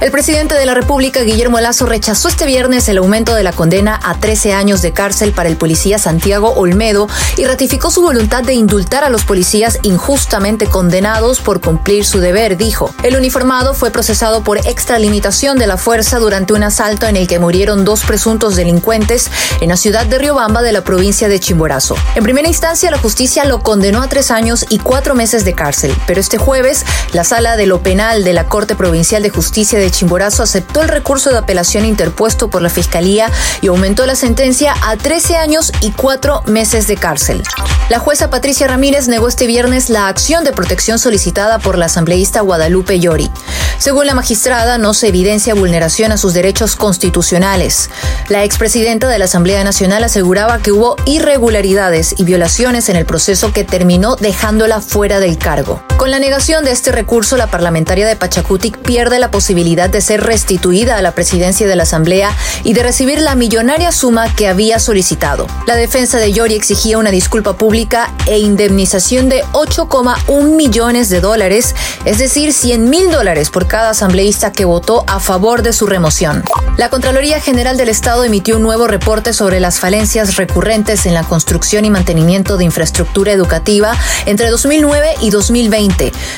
El presidente de la República, Guillermo Lazo, rechazó este viernes el aumento de la condena a 13 años de cárcel para el policía Santiago Olmedo y ratificó su voluntad de indultar a los policías injustamente condenados por cumplir su deber, dijo. El uniformado fue procesado por extralimitación de la fuerza durante un asalto en el que murieron dos presuntos delincuentes en la ciudad de Riobamba de la provincia de Chimborazo. En primera instancia, la justicia lo condenó a tres años y cuatro meses de cárcel, pero este jueves, la sala de lo penal de la Corte Provincial de Justicia de Chimborazo aceptó el recurso de apelación interpuesto por la Fiscalía y aumentó la sentencia a 13 años y 4 meses de cárcel. La jueza Patricia Ramírez negó este viernes la acción de protección solicitada por la asambleísta Guadalupe Llori. Según la magistrada, no se evidencia vulneración a sus derechos constitucionales. La expresidenta de la Asamblea Nacional aseguraba que hubo irregularidades y violaciones en el proceso que terminó dejándola fuera del cargo. Con la negación de este recurso, la parlamentaria de Pachacutic pierde la posibilidad de ser restituida a la presidencia de la Asamblea y de recibir la millonaria suma que había solicitado. La defensa de Yori exigía una disculpa pública e indemnización de 8,1 millones de dólares, es decir, 100 mil dólares por cada asambleísta que votó a favor de su remoción. La Contraloría General del Estado emitió un nuevo reporte sobre las falencias recurrentes en la construcción y mantenimiento de infraestructura educativa entre 2009 y 2020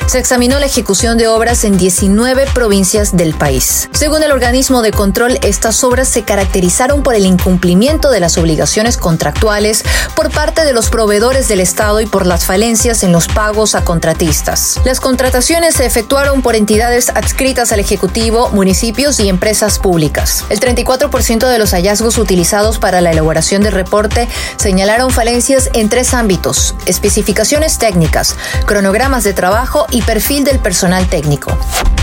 se examinó la ejecución de obras en 19 provincias del país. Según el organismo de control, estas obras se caracterizaron por el incumplimiento de las obligaciones contractuales por parte de los proveedores del Estado y por las falencias en los pagos a contratistas. Las contrataciones se efectuaron por entidades adscritas al Ejecutivo, municipios y empresas públicas. El 34% de los hallazgos utilizados para la elaboración del reporte señalaron falencias en tres ámbitos, especificaciones técnicas, cronogramas de trabajo y perfil del personal técnico.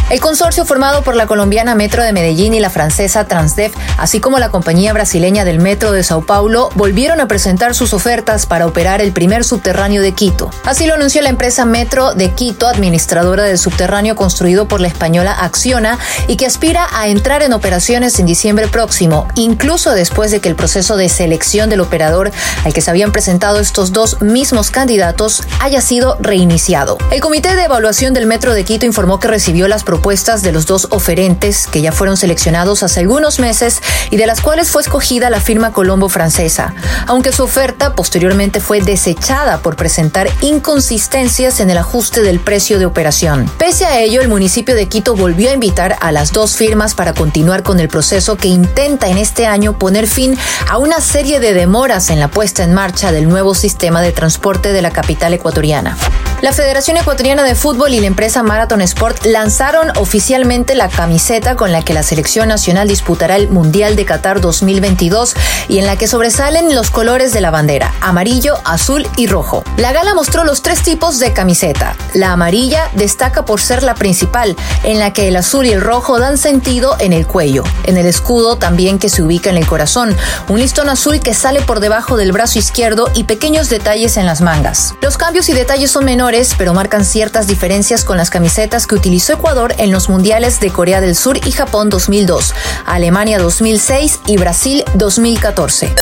El consorcio formado por la colombiana Metro de Medellín y la francesa Transdev, así como la compañía brasileña del Metro de Sao Paulo, volvieron a presentar sus ofertas para operar el primer subterráneo de Quito. Así lo anunció la empresa Metro de Quito, administradora del subterráneo construido por la española Acciona y que aspira a entrar en operaciones en diciembre próximo, incluso después de que el proceso de selección del operador al que se habían presentado estos dos mismos candidatos haya sido reiniciado. El Comité de Evaluación del Metro de Quito informó que recibió las propuestas de los dos oferentes que ya fueron seleccionados hace algunos meses y de las cuales fue escogida la firma Colombo francesa, aunque su oferta posteriormente fue desechada por presentar inconsistencias en el ajuste del precio de operación. Pese a ello, el municipio de Quito volvió a invitar a las dos firmas para continuar con el proceso que intenta en este año poner fin a una serie de demoras en la puesta en marcha del nuevo sistema de transporte de la capital ecuatoriana. La Federación Ecuatoriana de Fútbol y la empresa Marathon Sport lanzaron oficialmente la camiseta con la que la selección nacional disputará el Mundial de Qatar 2022 y en la que sobresalen los colores de la bandera, amarillo, azul y rojo. La gala mostró los tres tipos de camiseta. La amarilla destaca por ser la principal, en la que el azul y el rojo dan sentido en el cuello, en el escudo también que se ubica en el corazón, un listón azul que sale por debajo del brazo izquierdo y pequeños detalles en las mangas. Los cambios y detalles son menores pero marcan ciertas diferencias con las camisetas que utilizó Ecuador en los mundiales de Corea del Sur y Japón 2002, Alemania 2006 y Brasil 2014.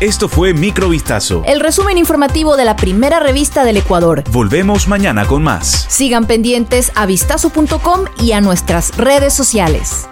Esto fue Microvistazo. El resumen informativo de la primera revista del Ecuador. Volvemos mañana con más. Sigan pendientes a vistazo.com y a nuestras redes sociales.